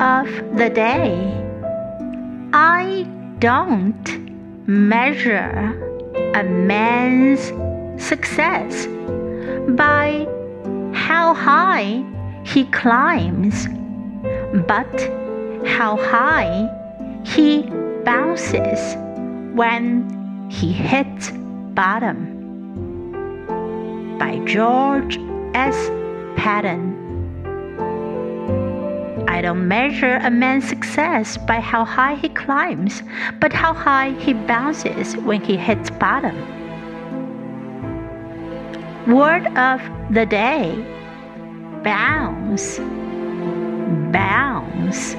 of the day I don't measure a man's success by how high he climbs, but how high he bounces when he hits bottom. By George S. Patton. I don't measure a man's success by how high he climbs, but how high he bounces when he hits bottom. Word of the day bounce, bounce.